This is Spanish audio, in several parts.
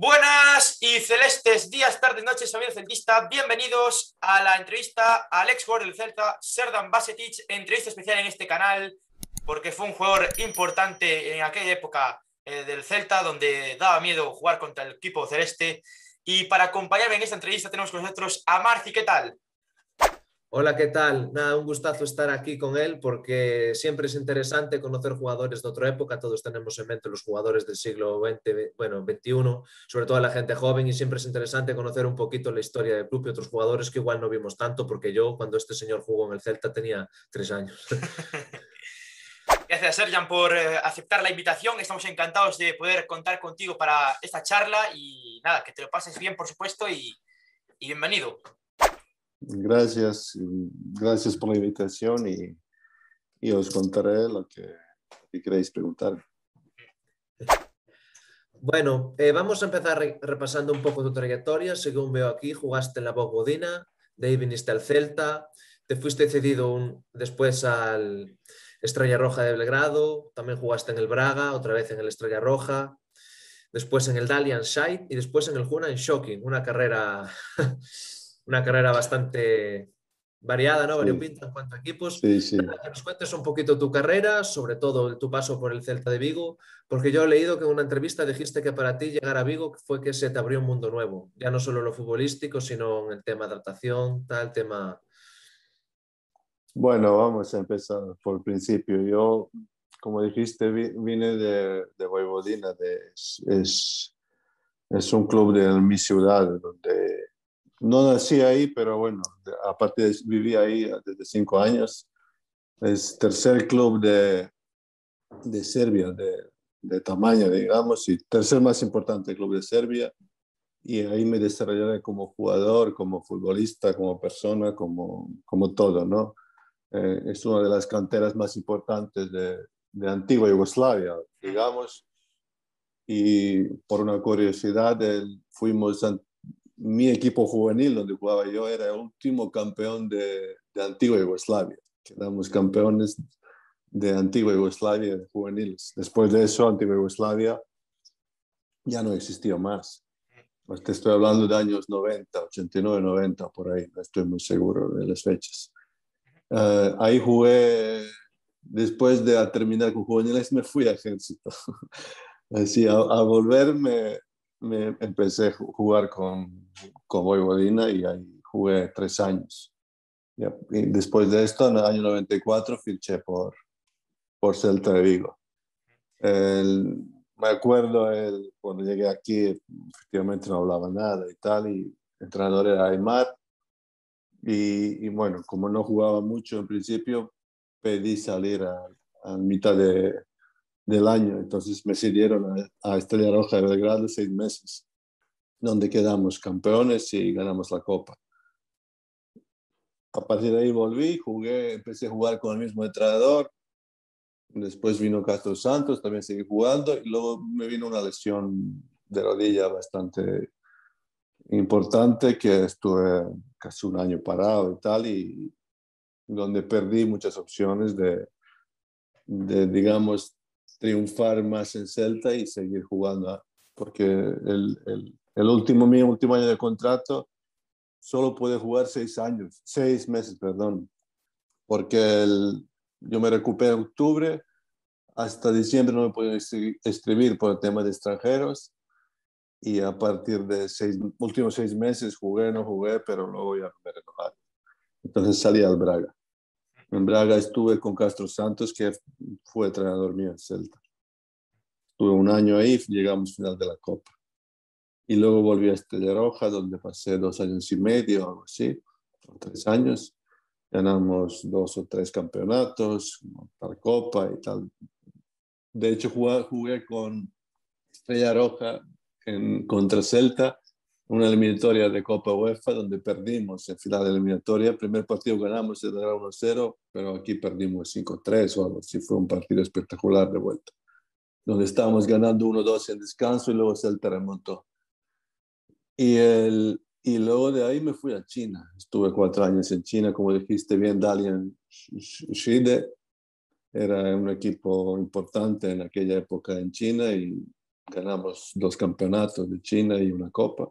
Buenas y celestes días, tardes, noches, amigos celtista. Bienvenidos a la entrevista al ex jugador del Celta, Serdan Basetic, entrevista especial en este canal, porque fue un jugador importante en aquella época eh, del Celta, donde daba miedo jugar contra el equipo celeste. Y para acompañarme en esta entrevista tenemos con nosotros a Marci. ¿Qué tal? Hola, ¿qué tal? Nada, un gustazo estar aquí con él porque siempre es interesante conocer jugadores de otra época. Todos tenemos en mente los jugadores del siglo XX, bueno, XXI, sobre todo la gente joven y siempre es interesante conocer un poquito la historia del club y otros jugadores que igual no vimos tanto porque yo cuando este señor jugó en el Celta tenía tres años. Gracias, Serjan, por eh, aceptar la invitación. Estamos encantados de poder contar contigo para esta charla y nada, que te lo pases bien, por supuesto, y, y bienvenido. Gracias, gracias por la invitación y, y os contaré lo que, que queréis preguntar. Bueno, eh, vamos a empezar re repasando un poco tu trayectoria. Según veo aquí, jugaste en la Bogodina, de ahí viniste al Celta, te fuiste cedido un, después al Estrella Roja de Belgrado, también jugaste en el Braga, otra vez en el Estrella Roja, después en el Dalian Shite y después en el Hunan Shocking, una carrera una carrera bastante variada, ¿no? Variopinta en cuanto a equipos. Sí, sí. Que nos cuentes un poquito tu carrera, sobre todo tu paso por el Celta de Vigo, porque yo he leído que en una entrevista dijiste que para ti llegar a Vigo fue que se te abrió un mundo nuevo, ya no solo lo futbolístico, sino en el tema de adaptación, tal tema. Bueno, vamos a empezar por el principio. Yo, como dijiste, vine de, de Voivodina, de, es, es un club de mi ciudad, donde no nací ahí, pero bueno, aparte de, viví ahí desde cinco años. Es tercer club de, de Serbia, de, de tamaño, digamos, y tercer más importante club de Serbia. Y ahí me desarrollé como jugador, como futbolista, como persona, como, como todo, ¿no? Eh, es una de las canteras más importantes de, de antigua Yugoslavia, digamos. Y por una curiosidad, fuimos mi equipo juvenil donde jugaba yo era el último campeón de, de antigua Yugoslavia. Quedamos campeones de antigua Yugoslavia de juveniles. Después de eso, antigua Yugoslavia ya no existía más. Pues te estoy hablando de años 90, 89, 90, por ahí, no estoy muy seguro de las fechas. Uh, ahí jugué, después de terminar con juveniles, me fui a ejército. Así, a volverme me empecé a jugar con, con Voivodina y ahí jugué tres años. Y después de esto, en el año 94, fiché por, por Celta de Vigo. El, me acuerdo el, cuando llegué aquí, efectivamente no hablaba nada y tal, y el entrenador era Aymar. Y, y bueno, como no jugaba mucho en principio, pedí salir a, a mitad de, del año. Entonces me cedieron a, a, Estrella Roja de Belgrado seis meses, donde quedamos campeones y ganamos la Copa. A partir de ahí volví, jugué, empecé a jugar con el mismo entrenador. Después vino Castro Santos, también seguí jugando y luego me vino una lesión de rodilla bastante importante que estuve casi un año parado y tal y donde perdí muchas opciones de, de digamos, triunfar más en Celta y seguir jugando, porque el, el, el último, mi último año de contrato solo puede jugar seis años, seis meses, perdón, porque el, yo me recuperé en octubre, hasta diciembre no me puedo escribir por el tema de extranjeros y a partir de seis últimos seis meses jugué, no jugué, pero luego ya me renovaron. Entonces salí al Braga. En Braga estuve con Castro Santos, que fue entrenador mío en Celta. Estuve un año ahí, llegamos final de la Copa. Y luego volví a Estrella Roja, donde pasé dos años y medio, algo así, tres años. Ganamos dos o tres campeonatos, tal Copa y tal. De hecho, jugué, jugué con Estrella Roja en, contra Celta una eliminatoria de Copa UEFA donde perdimos en final de eliminatoria. El primer partido ganamos, era 1-0, pero aquí perdimos 5-3 o algo así. Fue un partido espectacular de vuelta. Donde estábamos ganando 1-2 en descanso y luego Celta remontó. Y, el, y luego de ahí me fui a China. Estuve cuatro años en China, como dijiste bien, Dalian Shide. Era un equipo importante en aquella época en China y ganamos dos campeonatos de China y una copa.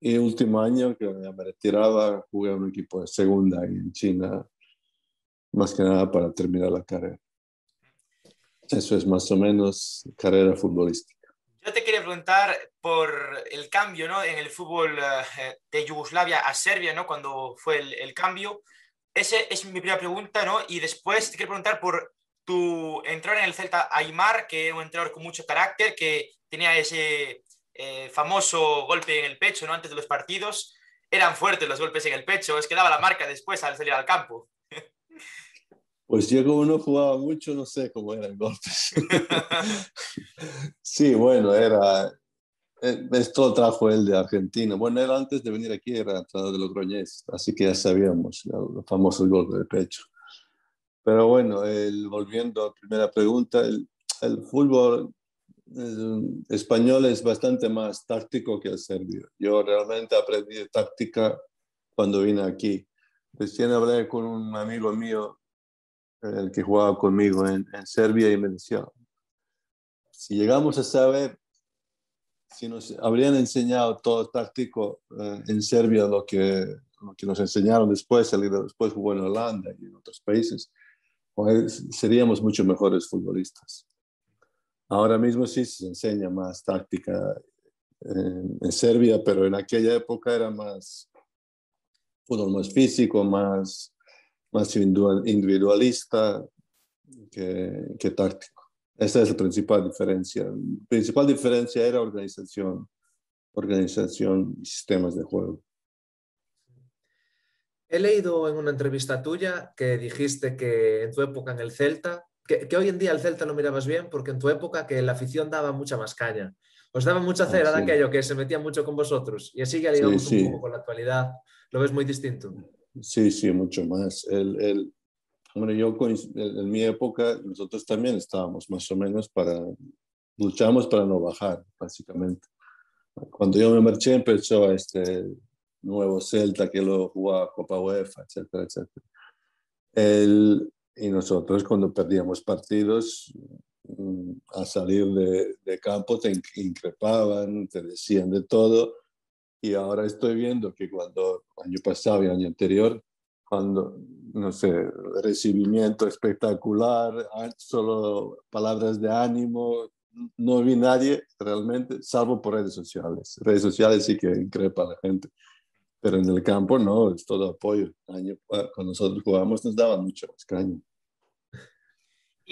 Y el último año que me retiraba, jugué a un equipo de segunda en China, más que nada para terminar la carrera. Eso es más o menos carrera futbolística. Yo te quería preguntar por el cambio ¿no? en el fútbol eh, de Yugoslavia a Serbia, ¿no? cuando fue el, el cambio. Esa es mi primera pregunta, ¿no? Y después te quiero preguntar por tu entrar en el Celta Aymar, que era un entrenador con mucho carácter, que tenía ese eh, famoso golpe en el pecho, ¿no? Antes de los partidos. Eran fuertes los golpes en el pecho, es que daba la marca después al salir al campo. Pues yo como no jugaba mucho, no sé cómo eran golpes. sí, bueno, era... Eh, esto trajo él de Argentina. Bueno, él antes de venir aquí era entrenador de los Groñés, así que ya sabíamos los famosos golpes de pecho. Pero bueno, volviendo a la primera pregunta, el fútbol español es bastante más táctico que el serbio. Yo realmente aprendí táctica cuando vine aquí. Recién hablé con un amigo mío el que jugaba conmigo en, en Serbia y me decía, si llegamos a saber, si nos habrían enseñado todo táctico eh, en Serbia lo que, lo que nos enseñaron después, después jugó en Holanda y en otros países, pues seríamos mucho mejores futbolistas. Ahora mismo sí se enseña más táctica en, en Serbia, pero en aquella época era más fútbol más físico, más más individualista que, que táctico. Esa es la principal diferencia. La principal diferencia era organización, organización y sistemas de juego. He leído en una entrevista tuya que dijiste que en tu época en el Celta, que, que, hoy en día el Celta lo mirabas bien porque en tu época que la afición daba mucha más caña. Os daba mucha cera ah, sí. de aquello que se metía mucho con vosotros. Y así que digamos sí, sí. un poco con la actualidad. ¿Lo ves muy distinto? Sí, sí, mucho más. El, el, bueno, yo en mi época, nosotros también estábamos más o menos para, luchamos para no bajar, básicamente. Cuando yo me marché empezó este nuevo Celta que lo jugaba Copa UEFA, etcétera, etcétera. El, y nosotros cuando perdíamos partidos, mm, a salir de, de campo te increpaban, te decían de todo y ahora estoy viendo que cuando año pasado y año anterior, cuando, no sé, recibimiento espectacular, solo palabras de ánimo, no vi nadie realmente, salvo por redes sociales. Redes sociales sí que increpa a la gente, pero en el campo no, es todo apoyo. Año, cuando nosotros jugamos nos daban mucho más caña.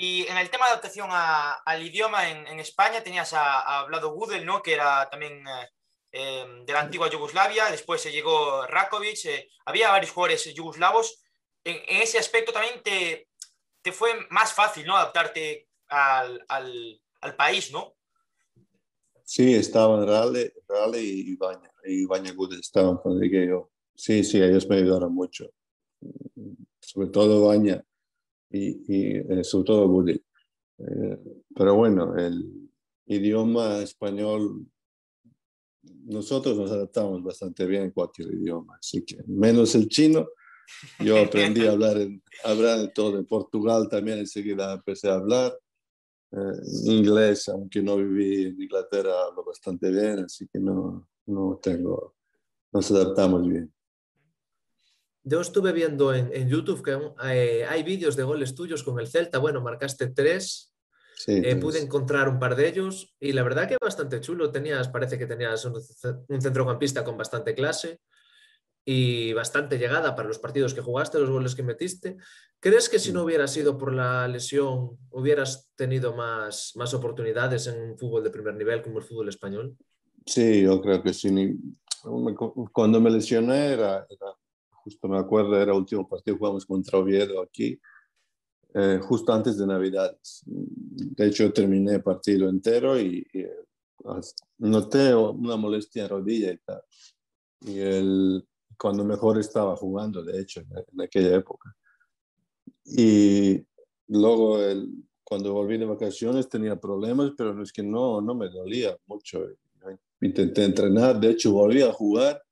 Y en el tema de adaptación al idioma en, España tenías a, a Vlado Gudel, ¿no? que era también eh, eh, de la antigua Yugoslavia, después se llegó Rakovic, eh, había varios jugadores yugoslavos. En, en, ese aspecto también te, te fue más fácil ¿no? adaptarte al, al, al país, ¿no? Sí, estaban Rale, Rale y Ibaña, y Ibaña Gudel estaban cuando yo. Sí, sí, ellos me ayudaron mucho. Sobre todo Baña y, y eh, sobre todo Gudel. Eh, pero bueno, el idioma español nosotros nos adaptamos bastante bien en cualquier idioma, así que menos el chino. Yo aprendí a hablar, en, hablar en todo. En Portugal también enseguida empecé a hablar. Eh, inglés, aunque no viví en Inglaterra, hablo bastante bien, así que no, no tengo, nos adaptamos bien. Yo estuve viendo en, en YouTube que eh, hay vídeos de goles tuyos con el Celta. Bueno, marcaste tres, Sí, eh, pude encontrar un par de ellos y la verdad que bastante chulo. Tenías, parece que tenías un, un, centrocampista con bastante clase y bastante llegada para los partidos que jugaste, los goles que metiste. ¿Crees que si no hubiera sido por la lesión hubieras tenido más, más oportunidades en un fútbol de primer nivel como el fútbol español? Sí, yo creo que sí. Cuando me lesioné era, era justo me acuerdo, era el último partido jugamos contra Oviedo aquí eh, justo antes de Navidades. De hecho, terminé el partido entero y, y noté una molestia en rodilla y tal. Y el, cuando mejor estaba jugando, de hecho, en, en aquella época. Y luego, el, cuando volví de vacaciones, tenía problemas, pero no es que no, no me dolía mucho. Intenté entrenar, de hecho, volví a jugar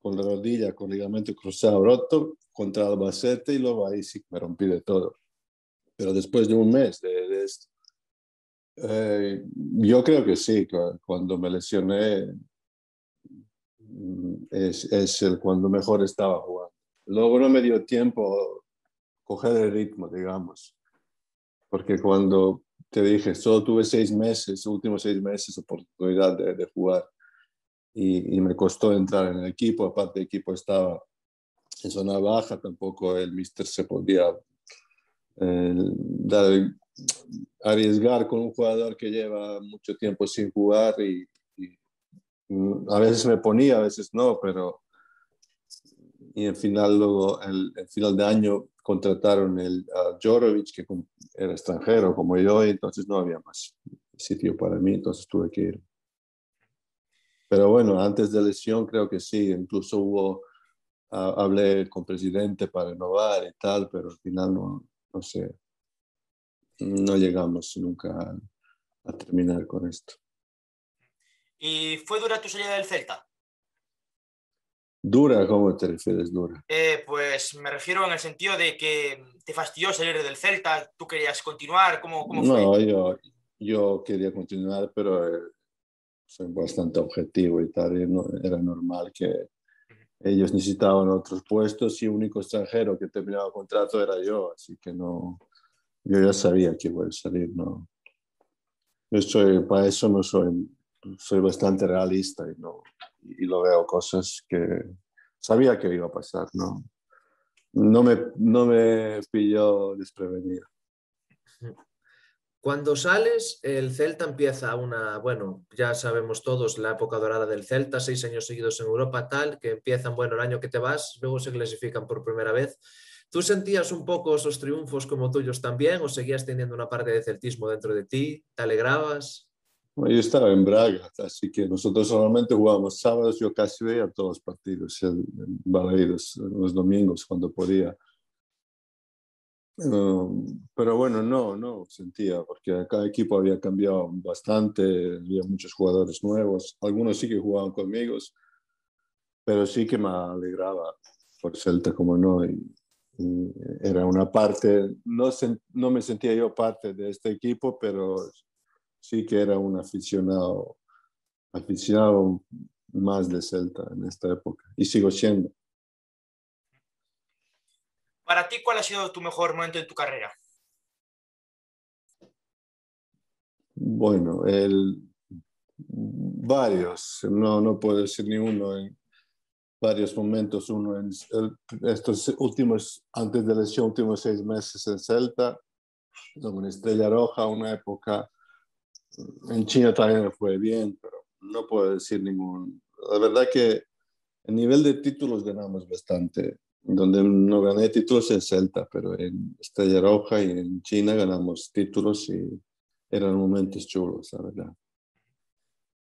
con la rodilla, con ligamento cruzado roto, contra Albacete y luego ahí sí me rompí de todo. Pero después de un mes de, de esto. Eh, yo creo que sí, cuando me lesioné mm, es, el cuando mejor estaba jugando. Luego no me dio tiempo coger el ritmo, digamos, porque cuando te dije, solo tuve seis meses, últimos seis meses, oportunidad de jugar y, y, me costó entrar en el equipo, aparte el equipo estaba en zona baja, tampoco el mister se podía eh, dar arriesgar con un jugador que lleva mucho tiempo sin jugar y, a veces me ponía, a veces no, pero y en final luego el, final de año contrataron el, a Jorovic que era extranjero como yo y entonces no había más sitio para mí, entonces tuve que ir. Pero bueno, antes de lesión creo que sí, incluso hubo, hablé con presidente para renovar y tal, pero al final no, no sé, no llegamos nunca a, terminar con esto. ¿Y fue dura tu salida del Celta? ¿Dura? ¿Cómo te refieres, dura? Eh, pues me refiero en el sentido de que te fastidió salir del Celta, tú querías continuar, ¿cómo, cómo fue? No, yo, yo quería continuar, pero eh, soy bastante objetivo y tal, y no, era normal que ellos necesitaban otros puestos y el único extranjero que terminaba el contrato era yo, así que no, yo ya sabía que iba a salir, ¿no? Yo soy, para eso no soy, soy bastante realista y, no, y lo veo cosas que sabía que iba a pasar, ¿no? No me, no me pilló desprevenido. Cuando sales, el Celta empieza una, bueno, ya sabemos todos la época dorada del Celta, seis años seguidos en Europa, tal, que empiezan, bueno, el año que te vas, luego se clasifican por primera vez ¿Tú sentías un poco esos triunfos como tuyos también o seguías teniendo una parte de celtismo dentro de ti? ¿Te alegrabas? Bueno, yo estaba en Braga, así que nosotros solamente jugábamos sábados, yo casi veía todos los partidos, en Balaídos, los domingos cuando podía. Um, pero bueno, no, no sentía, porque cada equipo había cambiado bastante, había muchos jugadores nuevos, algunos sí que jugaban conmigo, pero sí que me alegraba por Celta como no, y, era una parte, no, no me sentía yo parte de este equipo, pero sí que era un aficionado, aficionado más de Celta en esta época y sigo siendo. Para ti, ¿cuál ha sido tu mejor momento en tu carrera? Bueno, varios, no, no puedo decir ni uno varios momentos, uno en estos últimos, antes de la lesión, últimos seis meses en Celta, con Estrella Roja, una época, en China también fue bien, pero no puedo decir ningún. La verdad que a nivel de títulos ganamos bastante, donde no gané títulos en Celta, pero en Estrella Roja y en China ganamos títulos y eran momentos chulos, la verdad.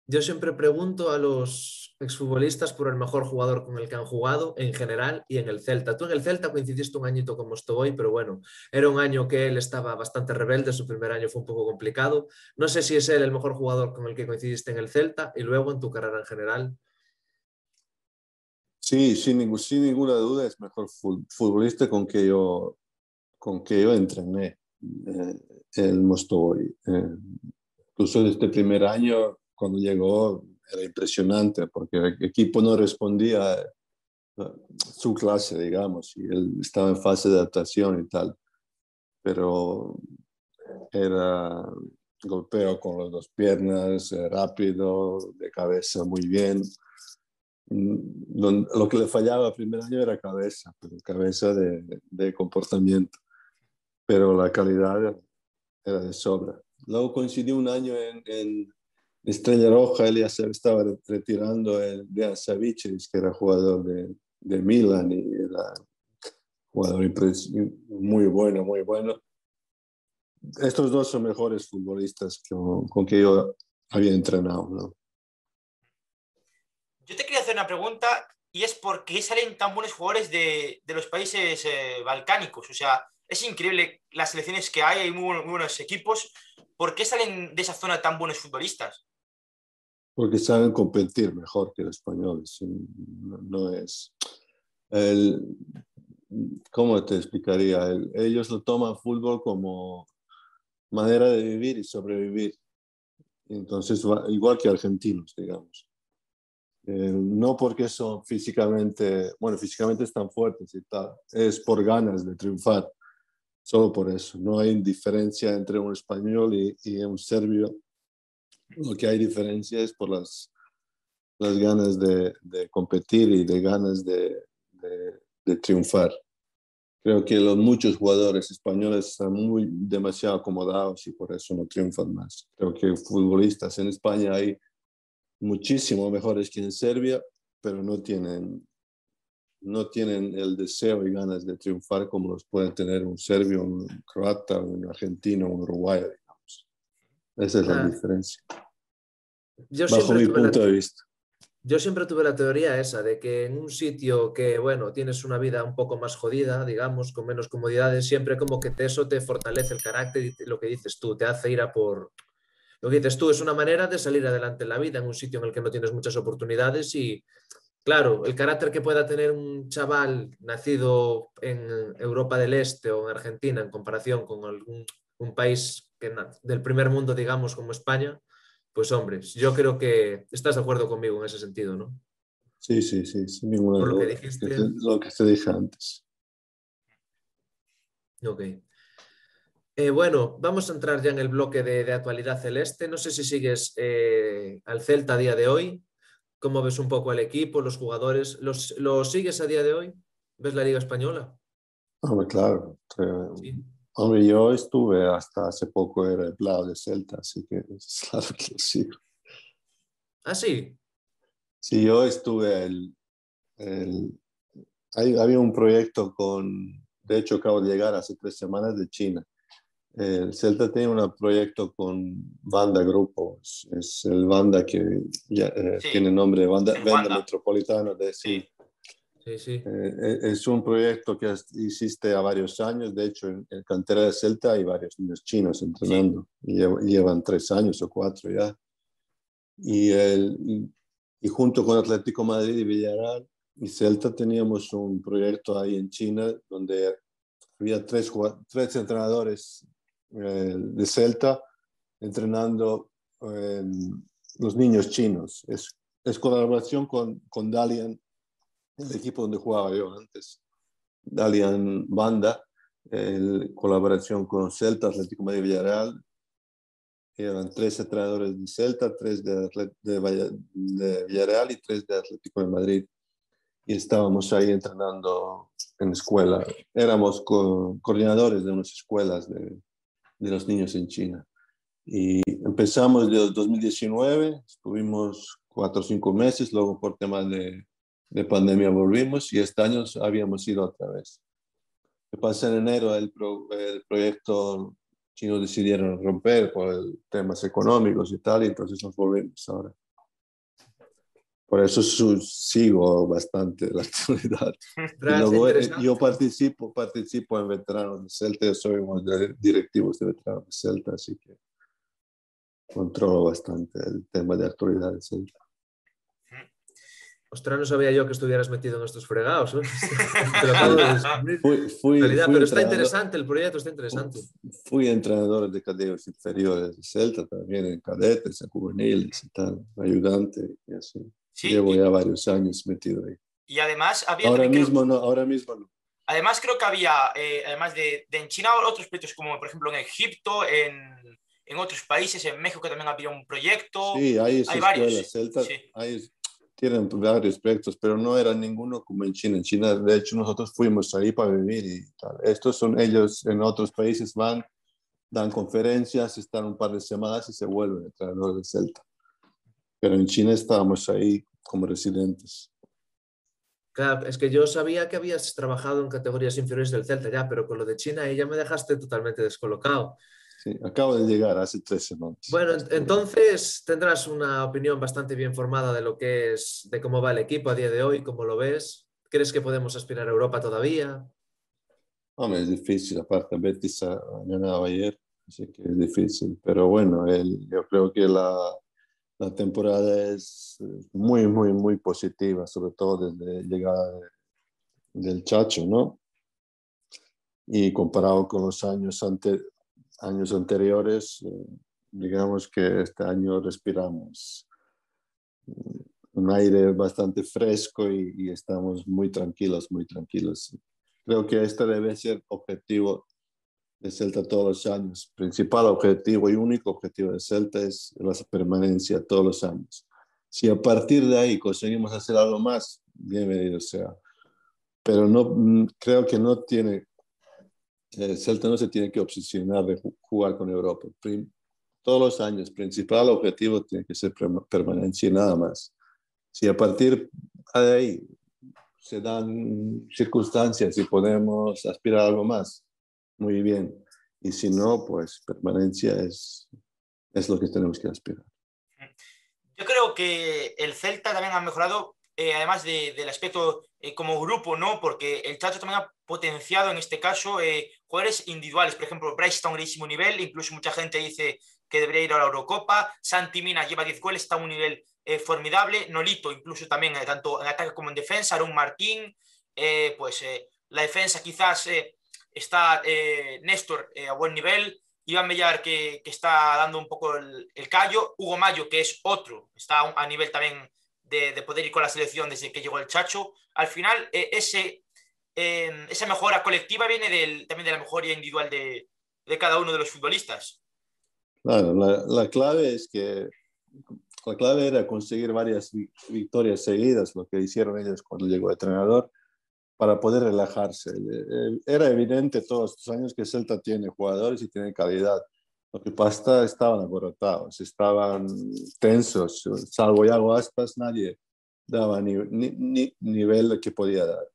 Yo siempre pregunto a los exfutbolistas por el mejor jugador con el que han jugado en general y en el Celta. Tú en el Celta coincidiste un añito como estoy, pero bueno, era un año que él estaba bastante rebelde, su primer año fue un poco complicado. No sé si es él el mejor jugador con el que coincidiste en el Celta y luego en tu carrera en general. Sí, sin, sin ninguna duda es mejor futbolista con que yo, con que yo entrené eh, el Mostovoy. Eh, incluso este primer año cuando llegó era impresionante porque el equipo no respondía a su clase, digamos, y él estaba en fase de adaptación y tal. Pero era golpeo con las dos piernas, eh, rápido, de cabeza muy bien. Lo que le fallaba el primer año era cabeza, pero cabeza de, comportamiento. Pero la calidad era de sobra. Luego coincidió un año en, en Estrella Roja, él ya se estaba retirando el de Savicevic, que era jugador de, de Milan y era jugador muy bueno, muy bueno. Estos dos son mejores futbolistas con, con que yo había entrenado. ¿no? Yo te quería hacer una pregunta y es por qué salen tan buenos jugadores de, de los países eh, balcánicos. O sea, es increíble las selecciones que hay, hay muy, buenos equipos. ¿Por qué salen de esa zona tan buenos futbolistas? porque saben competir mejor que los españoles. No, es. El, ¿Cómo te explicaría? ellos lo toman fútbol como, manera de vivir y sobrevivir. Entonces, igual que argentinos, digamos. Eh, no porque son físicamente, bueno, físicamente están fuertes y tal, es por ganas de triunfar, solo por eso. No hay diferencia entre un español y, un serbio. Lo que hay diferencia es por las, ganas de, competir y de ganas de, de, de triunfar. Creo que los muchos jugadores españoles están muy demasiado acomodados y por eso no triunfan más. Creo que futbolistas en España hay muchísimo mejores que en Serbia, pero no tienen, no tienen el deseo y ganas de triunfar como los pueden tener un serbio, un croata, un argentino, un uruguayo, digamos. Esa es la Ah. diferencia, Yo bajo mi la- punto de vista. Yo siempre tuve la teoría esa de que en un sitio que, bueno, tienes una vida un poco más jodida, digamos, con menos comodidades, siempre como que eso te fortalece el carácter y lo que dices tú, te hace ir a por... Lo que dices tú es una manera de salir adelante en la vida, en un sitio en el que no tienes muchas oportunidades y, claro, el carácter que pueda tener un chaval nacido en Europa del Este o en Argentina en comparación con algún un país que, del primer mundo, digamos, como España, pues hombre, yo creo que estás de acuerdo conmigo en ese sentido, ¿no? Sí, sí, sí, sin ninguna Por lo que duda. dijiste. lo que te dije antes. Ok. Eh, bueno, vamos a entrar ya en el bloque de, de actualidad celeste. No sé si sigues eh, al Celta a día de hoy. ¿Cómo ves un poco al equipo, los jugadores? ¿Los, los sigues a día de hoy? ¿Ves la Liga Española? Hombre, claro. eh, Sí. Hombre, yo estuve hasta hace poco, era empleado de Celta, así que es claro que lo sigo. Ah, sí. Sí, yo estuve el, el- hay- había un proyecto con, de hecho acabo de llegar hace tres semanas de China. El Celta tiene un proyecto con Banda Grupo, es, es el Banda que ya, eh, Sí. tiene nombre de Banda, Banda Wanda. Metropolitano de sí. Sí. Sí, sí. Eh, es un proyecto que has- hiciste a varios años, de hecho en, en cantera de Celta hay varios niños chinos entrenando, y llev- llevan tres años o cuatro ya. Y, el, y, y junto con Atlético Madrid y Villarreal y Celta teníamos un proyecto ahí en China donde había tres, tres entrenadores eh, de Celta entrenando eh, los niños chinos. Es, es colaboración con, con Dalian, el equipo donde jugaba yo antes. Dalian Banda, colaboración con Celta, Atlético Madrid Villarreal. Eran tres entrenadores de Celta, tres de, de de Villarreal y tres de Atlético de Madrid. Y estábamos ahí entrenando en escuela. Éramos co- coordinadores de unas escuelas de, de los niños en China. Y empezamos desde 2019, estuvimos cuatro o cinco meses, luego por temas de, de pandemia volvimos y este año habíamos ido otra vez. ¿Qué pasa en enero? El, pro- el proyecto chino decidieron romper por temas económicos y tal, y entonces nos volvimos ahora. Por eso sigo bastante la actualidad. Luego, eh, yo participo, participo en veteranos de Celta, yo soy uno de directivos de veteranos de Celta, así que controlo bastante el tema de actualidad de Celta. Ostras, no sabía yo que estuvieras metido en estos fregados. ¿eh? Fui, fui, realidad, fui pero está interesante, el proyecto está interesante. Fui entrenador de categorías inferiores de Celta, también en cadetes, en juveniles y tal, ayudante y así. Sí, Llevo y, ya varios años metido ahí. y además había Ahora también, creo- mismo no, ahora mismo no. además creo que había, eh, además de, de en China, otros proyectos como por ejemplo en Egipto, en, en otros países, en México también había un proyecto. Sí, hay hay varios, Celta, sí. hay- tienen varios proyectos, pero no era ninguno como en China. En China, de hecho, nosotros fuimos ahí para vivir y tal. Estos son ellos en otros países, van, dan conferencias, están un par de semanas y se vuelven entrenadores de Celta. Pero en China estábamos ahí como residentes. Claro, es que yo sabía que habías trabajado en categorías inferiores del Celta ya, pero con lo de China ahí ya me dejaste totalmente descolocado. Sí, acabo de llegar hace tres semanas. Bueno, en- entonces tendrás una opinión bastante bien formada de lo que es, de cómo va el equipo a día de hoy, cómo lo ves. ¿Crees que podemos aspirar a Europa todavía? Hombre, es difícil, aparte Betis ha ganado ayer, así que es difícil. Pero bueno, el- yo creo que la, la temporada es eh, muy, muy, muy positiva, sobre todo desde llegada de- del Chacho, ¿no? Y comparado con los años ante- años anteriores, eh, digamos que este año respiramos un aire bastante fresco y, estamos muy tranquilos, muy tranquilos. Creo que este debe ser objetivo de Celta todos los años. Principal objetivo y único objetivo de Celta es la permanencia todos los años. Si a partir de ahí conseguimos hacer algo más, bienvenido sea. Pero no, mm, creo que no tiene, el Celta no se tiene que obsesionar de jugar con Europa. todos los años, principal objetivo tiene que ser permanencia y nada más. Si a partir de ahí se dan circunstancias y podemos aspirar a algo más, muy bien. Y si no, pues permanencia es, es lo que tenemos que aspirar. Yo creo que el Celta también ha mejorado, eh, además del aspecto eh, como grupo, ¿no? Porque el Chacho también ha potenciado en este caso eh, jugadores individuales. Por ejemplo, Bryce está a un grandísimo nivel, incluso mucha gente dice que debería ir a la Eurocopa. Santi Mina lleva 10 goles, está a un nivel formidable. Nolito, incluso también, tanto en ataque como en defensa. Aaron Martín, pues la defensa quizás está Néstor a buen nivel. Iván Mellar, que, está dando un poco el, callo. Hugo Mayo, que es otro, está a nivel también de, poder ir con la selección desde que llegó el Chacho. Al final, eh, ese, em, esa mejora colectiva viene del, también de la mejoría individual de, cada uno de los futbolistas. Claro, la, clave es que la clave era conseguir varias victorias seguidas, lo que hicieron ellos cuando llegó el entrenador para poder relajarse. Era evidente todos estos años que Celta tiene jugadores y tiene calidad. Lo que pasa estaban aborratados, estaban tensos, salvo Yago Aspas, nadie daba ni, ni, nivel que podía dar.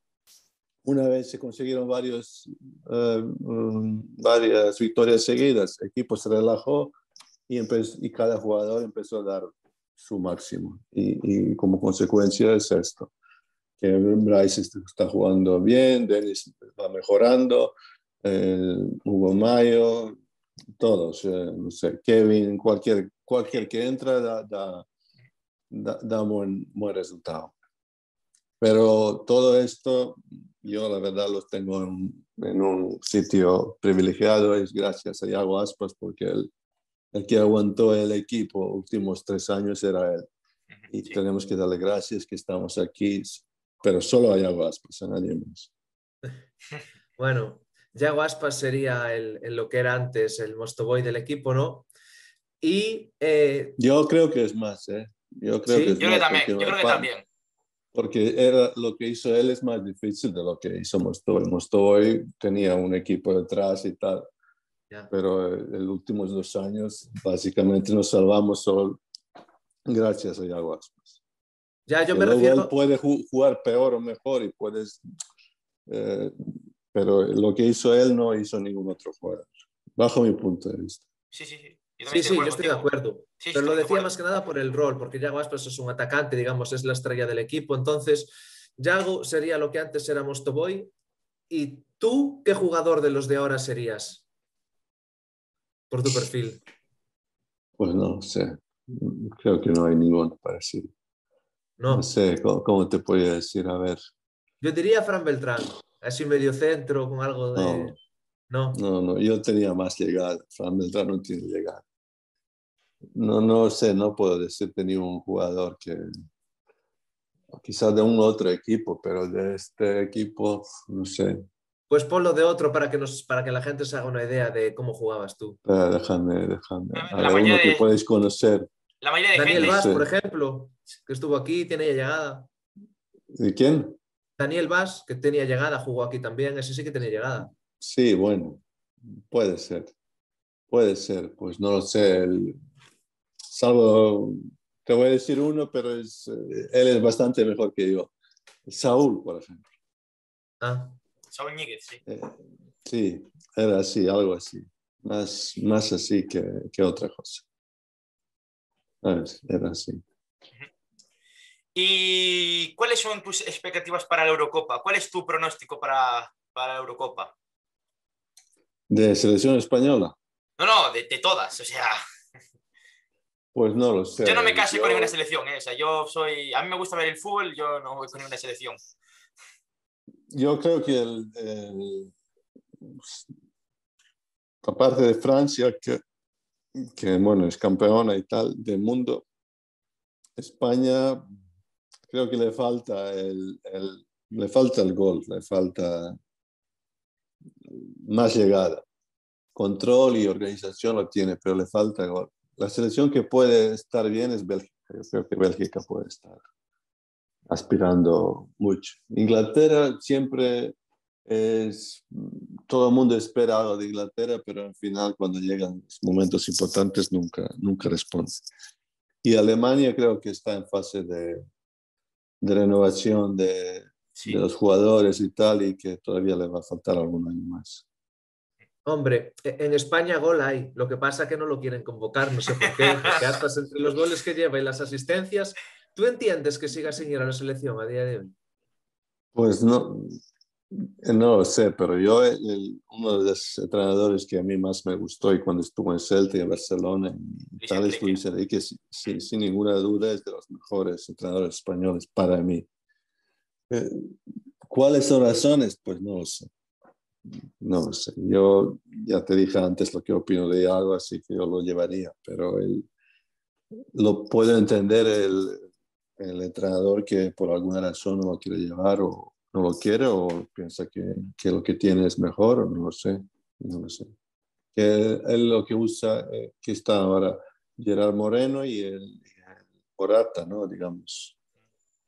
Una vez se consiguieron varios, eh, um, varias victorias seguidas, el equipo se relajó y, y cada jugador empezó a dar su máximo. Y, y como consecuencia es esto que Bryce está jugando bien, Dennis va mejorando, Hugo Mayo, todos, eh, no sé, Kevin, cualquier, cualquier que entra da, da, da, buen, buen resultado. Pero todo esto, yo la verdad los tengo en, en un sitio privilegiado, es gracias a Iago Aspas, porque el, el que aguantó el equipo últimos tres años era él. Y tenemos que darle gracias que estamos aquí pero solo hay Aspas, a nadie más. bueno, Yago Aspas sería el, lo que era antes el Mostoboy del equipo, ¿no? Y. Eh, yo creo que es más, ¿eh? Yo creo que, yo también, yo creo que también. Porque era, lo que hizo él es más difícil de lo que hizo Mostoboy. Mostoboy tenía un equipo detrás y tal. Pero en los últimos dos años, básicamente nos salvamos solo gracias a Yago Aspas. Ya, yo me refiero... puede jugar peor o mejor y puedes... Eh, pero lo que hizo él no hizo ningún otro jugador, bajo mi punto de vista. Sí, sí, sí. sí, sí, yo estoy de acuerdo. pero lo decía más que nada por el rol, porque Yago Aspas es un atacante, digamos, es la estrella del equipo. Entonces, Yago sería lo que antes era Mostoboy. ¿Y tú qué jugador de los de ahora serías? Por tu perfil. Pues no sé. Creo que no hay ninguno parecido. No, sé, ¿cómo, te podría decir? A ver. Yo diría Fran Beltrán, así medio centro, con algo de... No, no, no, yo tenía más llegada. Fran Beltrán no tiene llegada. No, no sé, no puedo decirte ni un jugador que... Quizás de un otro equipo, pero de este equipo, no sé. Pues ponlo de otro para que, nos, para que la gente se haga una idea de cómo jugabas tú. déjame, déjame. A uno que podéis conocer. La mayoría de Daniel Vaz, por ejemplo, que estuvo aquí, tiene llegada. ¿De quién? Daniel Vaz, que tenía llegada, jugó aquí también, ese sí que tenía llegada. Sí, bueno, puede ser. Puede ser, pues no lo sé. salvo, te voy a decir uno, pero es, eh, él es bastante mejor que yo. Saúl, por ejemplo. Ah. Saúl Níguez, sí. Eh, sí, era así, algo así. Más, más así que, que otra cosa. Era así. ¿Y cuáles son tus expectativas para la Eurocopa? ¿Cuál es tu pronóstico para, para la Eurocopa? ¿De selección española? No, no, de, todas, o sea... Pues no lo sé. Yo no me casé con ninguna selección, ¿eh? o sea, yo soy... A mí me gusta ver el fútbol, yo no voy con ninguna selección. Yo creo que el, aparte de Francia, que, que bueno, es campeona y tal del mundo, España creo que le falta el, le falta el gol, le falta más llegada. Control y organización lo tiene, pero le falta gol. La selección que puede estar bien es Bélgica. Yo creo que Bélgica puede estar aspirando mucho. Inglaterra siempre es, todo el mundo espera algo de Inglaterra, pero al final cuando llegan momentos importantes nunca, nunca responde. Y Alemania creo que está en fase de, de renovación de, de, los jugadores y tal, y que todavía le va a faltar algún año más. Hombre, e, en España gol hay, lo que pasa que no lo quieren convocar, no sé por qué, porque hasta entre los goles que lleva y las asistencias, ¿tú entiendes que siga sin ir a la selección a día de hoy? Pues no, no lo sé, pero yo, el, uno de los entrenadores que a mí más me gustó y cuando estuvo en Celta y en Barcelona y tal, es Luis Enrique, sí, sin ninguna duda es de los mejores entrenadores españoles para mí. Eh, ¿Cuáles son las razones? Pues no lo sé. No lo sé. Yo ya te dije antes lo que opino de algo, así que yo lo llevaría, pero el, lo puedo entender el, el entrenador que por alguna razón no lo quiere llevar o no lo quiere o piensa que, que, lo que tiene es mejor, no lo sé, no lo sé. Que es lo que usa, eh, que está ahora Gerard Moreno y el, el ¿no? Digamos,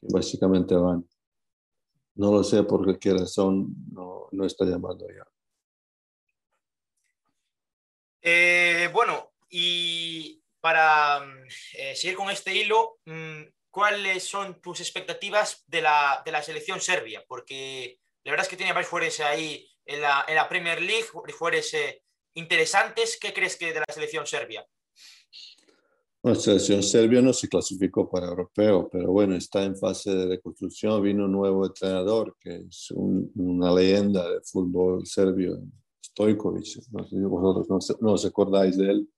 que básicamente van. No lo sé por qué razón no, no está llamando ya. Eh, bueno, y para eh, seguir con este hilo, mmm, ¿cuáles son tus expectativas de la, de la selección serbia? Porque la verdad es que tiene varios jugadores ahí en la, en la Premier League, jugadores eh, interesantes. ¿Qué crees que de la selección serbia? La selección serbia no se clasificó para europeo, pero bueno, está en fase de reconstrucción. Vino un nuevo entrenador que es un, una leyenda del fútbol serbio, Stojkovic. No sé si vosotros no, no os acordáis de él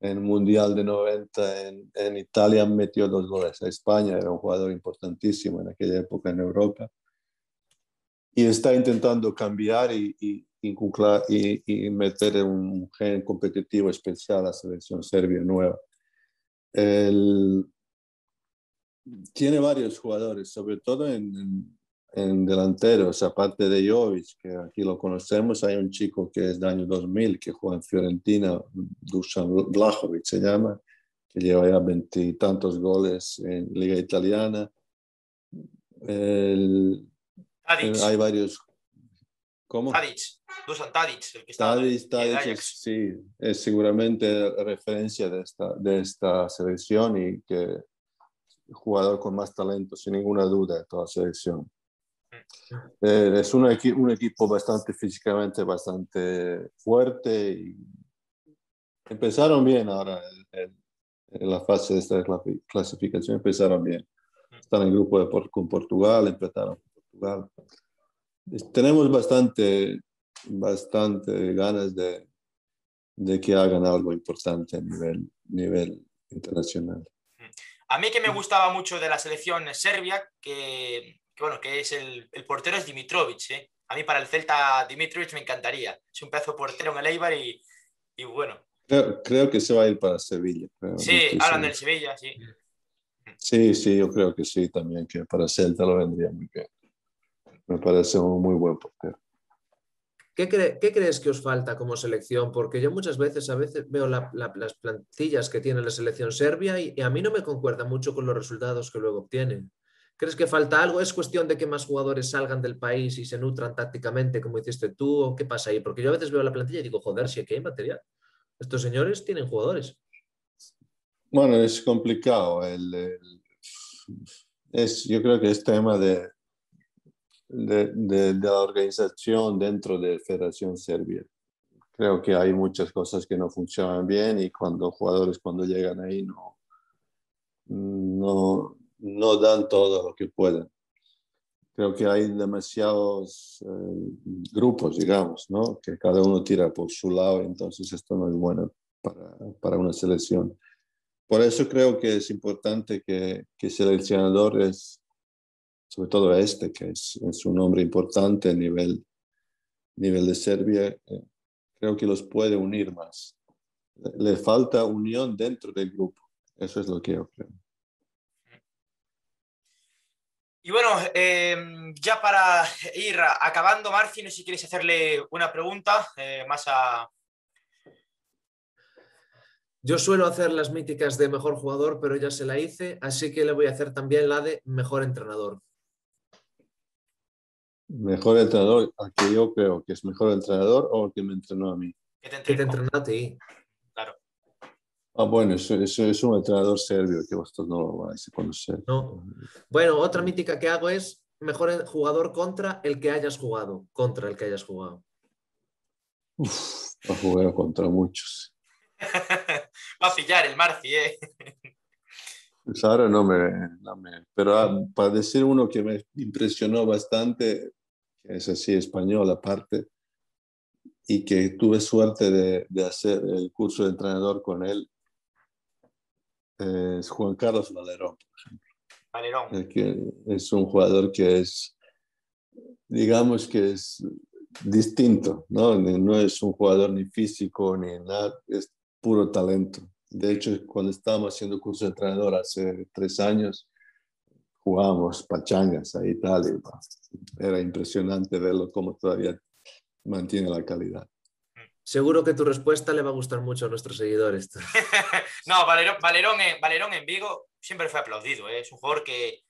en el Mundial de 90 en, en, Italia metió dos goles a España, era un jugador importantísimo en aquella época en Europa. Y está intentando cambiar y, y, y, y meter un gen competitivo especial a la selección serbia nueva. El, tiene varios jugadores, sobre todo en, en en delanteros, aparte de Jovic, que aquí lo conocemos, hay un chico que es del año 2000, que juega en Fiorentina, Dusan Blajovic se llama, que lleva ya veintitantos goles en Liga Italiana. El, Tadic. hay varios. ¿Cómo? Tadic, Dusan Tadic, el que está Tadic, Tadic es, sí, es seguramente referencia de esta, de esta selección y que jugador con más talento, sin ninguna duda, de toda la selección. Eh, es un, equi un, equipo bastante físicamente, bastante fuerte y empezaron bien ahora en, en la fase de esta clasificación, empezaron bien. Están en grupo de por, con Portugal, empezaron con Portugal. Tenemos bastante, bastante ganas de, de que hagan algo importante a nivel, nivel internacional. A mí que me gustaba mucho de la selección serbia, que que bueno, que es el, el portero es Dimitrovic, ¿eh? A mí para el Celta Dimitrovic me encantaría. Es un pedazo portero en el Eibar y, y bueno. Creo, creo, que se va a ir para Sevilla. Creo, sí, no hablan del Sevilla, sí. Sí, sí, yo creo que sí también, que para Celta lo vendría muy bien. Me parece un muy buen portero. ¿Qué, cre ¿Qué, crees que os falta como selección? Porque yo muchas veces, a veces veo la, la, las plantillas que tiene la selección serbia y, y, a mí no me concuerda mucho con los resultados que luego obtienen. ¿Crees que falta algo? ¿Es cuestión de que más jugadores salgan del país y se nutran tácticamente, como hiciste tú? ¿O qué pasa ahí? Porque yo a veces veo la plantilla y digo, joder, si aquí hay material. Estos señores tienen jugadores. Bueno, es complicado. El, el, es, yo creo que es tema de, de, de, de, la organización dentro de Federación Serbia. Creo que hay muchas cosas que no funcionan bien y cuando jugadores cuando llegan ahí no, no, no dan todo lo que pueden. Creo que hay demasiados eh, grupos, digamos, ¿no? que cada uno tira por su lado, entonces esto no es bueno para, para una selección. Por eso creo que es importante que, que seleccionadores, sobre todo este, que es, es un hombre importante a nivel, nivel de Serbia, eh, creo que los puede unir más. Le falta unión dentro del grupo. Eso es lo que yo creo. Y bueno, em, ya para ir acabando, Marci, no sé si quieres hacerle una pregunta eh, más a... Yo suelo hacer las míticas de mejor jugador, pero ya se la hice, así que le voy a hacer también la de mejor entrenador. Mejor entrenador, ¿a que yo creo que es mejor entrenador o el que me entrenó a mí. Que te entrenó a ti. Ah, bueno, eso, es un entrenador serbio que vosotros no lo vais a conocer. No. Bueno, otra mítica que hago es mejor jugador contra el que hayas jugado. Contra el que hayas jugado. Uf, ha jugado contra muchos. Va a pillar el Marci, ¿eh? Pues ahora no me, no me... Pero ah, para decir uno que me impresionó bastante, que es así español aparte, y que tuve suerte de, de hacer el curso de entrenador con él, es Juan Carlos Valerón, por ejemplo. Valerón. Que es un jugador que es, digamos que es distinto, ¿no? No es un jugador ni físico ni nada, es puro talento. De hecho, cuando estábamos haciendo curso de entrenador hace tres años, jugábamos pachangas ahí y tal. Y, era impresionante verlo cómo todavía mantiene la calidad. Seguro que tu respuesta le va a gustar mucho a nuestros seguidores. no, Valerón, Valerón, en, Valerón en Vigo siempre fue aplaudido. ¿eh? Es un jugador que...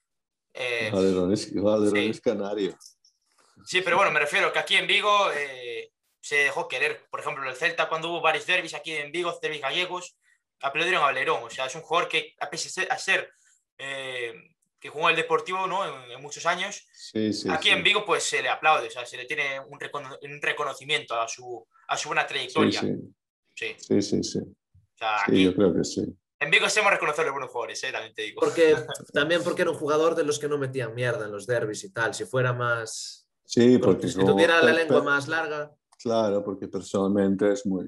Eh, Valerón, es, Valerón sí. es, canario. Sí, pero bueno, me refiero que aquí en Vigo eh, se dejó querer. Por ejemplo, el Celta, cuando hubo varios derbis aquí en Vigo, derbis gallegos, aplaudieron a Valerón. O sea, es un jugador que, a pesar de ser eh, que jugó el Deportivo ¿no? en, en muchos años, sí, sí, aquí sí. en Vigo pues se le aplaude, o sea, se le tiene un, recono un reconocimiento a su, a su buena trayectoria. Sí, sí. sí, sí. sí. O sea, Sí, aquí, yo creo que sí. en Vigo hemos reconocer los buenos jugadores, ¿eh? también te digo. Porque, también porque era un jugador de los que no metían mierda en los derbis y tal. Si fuera más... Sí, porque si como- tuviera la lengua más larga... Claro, porque personalmente es muy,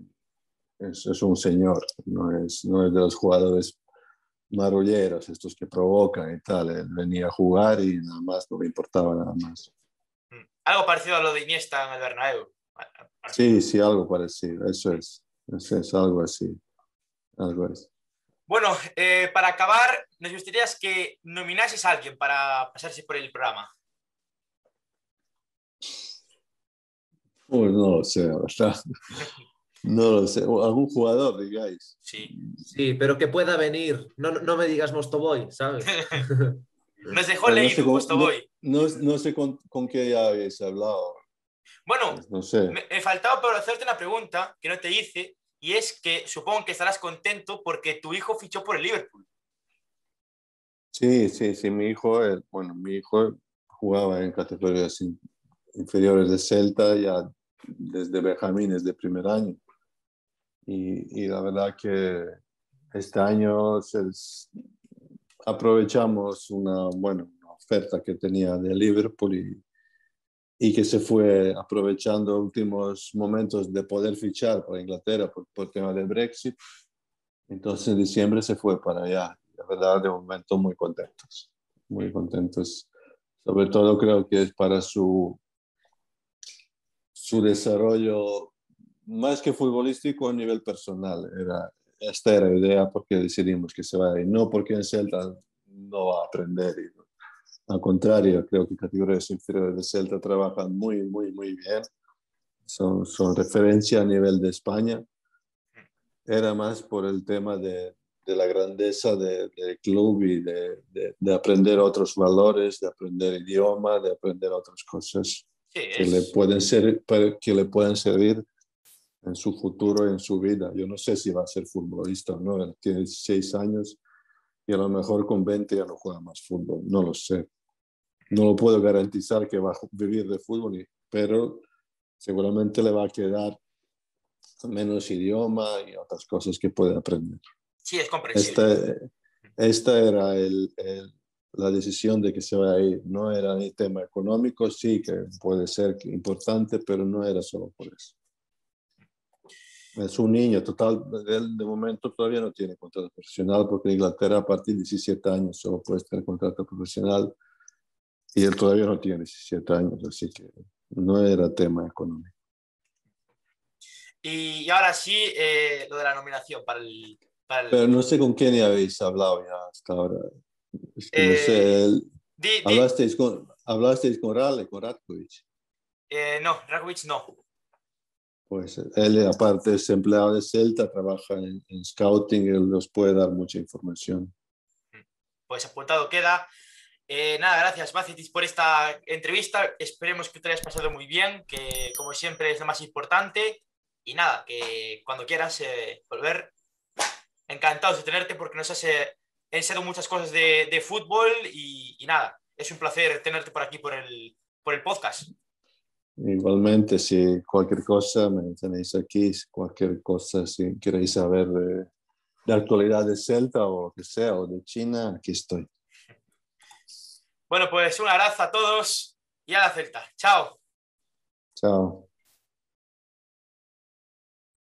es, es un señor, no es, no es de los jugadores marulleros, estos que provocan y tal. Él venía a jugar y nada más, no le importaba nada más. Mm. Algo parecido a lo de Iniesta en el Bernabéu. Sí, sí, algo parecido, eso es, eso es algo así, algo así. Bueno, eh, para acabar, nos gustaría que nominases a alguien para pasarse por el programa. Uy, no lo sé, la verdad. No lo sé, algún jugador, digáis. Sí. Sí, pero que pueda venir. No, no me digas Mostoboy, ¿sabes? Nos dejó no leído sé cómo- justo hoy. No, no sé con, con qué ya habéis hablado, Bueno, no sé. me, me faltaba por hacerte una pregunta que no te hice, y es que supongo que estarás contento porque tu hijo fichó por el Liverpool. Sí, sí, sí, mi hijo, eh, bueno, mi hijo jugaba en categorías in- inferiores de Celta ya desde Benjamines de primer año. Y, y la verdad que este año aprovechamos una, bueno, una oferta que tenía de Liverpool y, y que se fue aprovechando últimos momentos de poder fichar para Inglaterra por, por tema del Brexit. Entonces en diciembre se fue para allá. La verdad, de momento muy contentos, muy contentos. Sobre todo creo que es para su, su desarrollo, más que futbolístico, a nivel personal. Era, esta era la idea porque decidimos que se vaya. Y no porque en Celta no va a aprender. Y, al contrario, creo que categorías inferiores de Celta trabajan muy, muy, muy bien. Son, son referencia a nivel de España. Era más por el tema de, de la grandeza de- del club y de, de- de aprender otros valores, de aprender idioma, de aprender otras cosas Sí, que es- le pueden ser, que le pueden servir en su futuro, en su vida. Yo no sé si va a ser futbolista o no. Él tiene 16 años y a lo mejor con 20 ya no juega más fútbol. No lo sé. No lo puedo garantizar que va a vivir de fútbol, pero seguramente le va a quedar menos idioma y otras cosas que puede aprender. sí, es comprensible. Esta, esta era el- el- la decisión de que se va a ir. No era el tema económico, sí que puede ser importante, pero no era solo por eso. Es un niño total, él de momento todavía no tiene contrato profesional porque en Inglaterra a partir de 17 años solo puede tener contrato profesional y él todavía no tiene 17 años, así que no era tema económico. Y, ahora sí, eh, lo de la nominación para el, Pero no sé con quién habéis hablado ya hasta ahora. Es que no sé. Eh, ¿Hablasteis, con, ¿Hablasteis con Rale, con Ratkovic? Eh, no, Ratkovic no. Pues él, aparte, es empleado de Celta, trabaja en, scouting, él nos puede dar mucha información. Pues apuntado queda. nada, gracias, Bacetis, por esta entrevista. Esperemos que te hayas pasado muy bien, que como siempre es lo más importante. Y nada, que cuando quieras eh, volver, encantados de tenerte porque nos has eh, enseñado muchas cosas de, fútbol y, nada, es un placer tenerte por aquí por el podcast. Igualmente, si cualquier cosa me tenéis aquí, cualquier cosa, si queréis saber de, de actualidad de Celta o lo que sea, o de China, aquí estoy. Bueno, pues un abrazo a todos y a la Celta. Chao. Chao.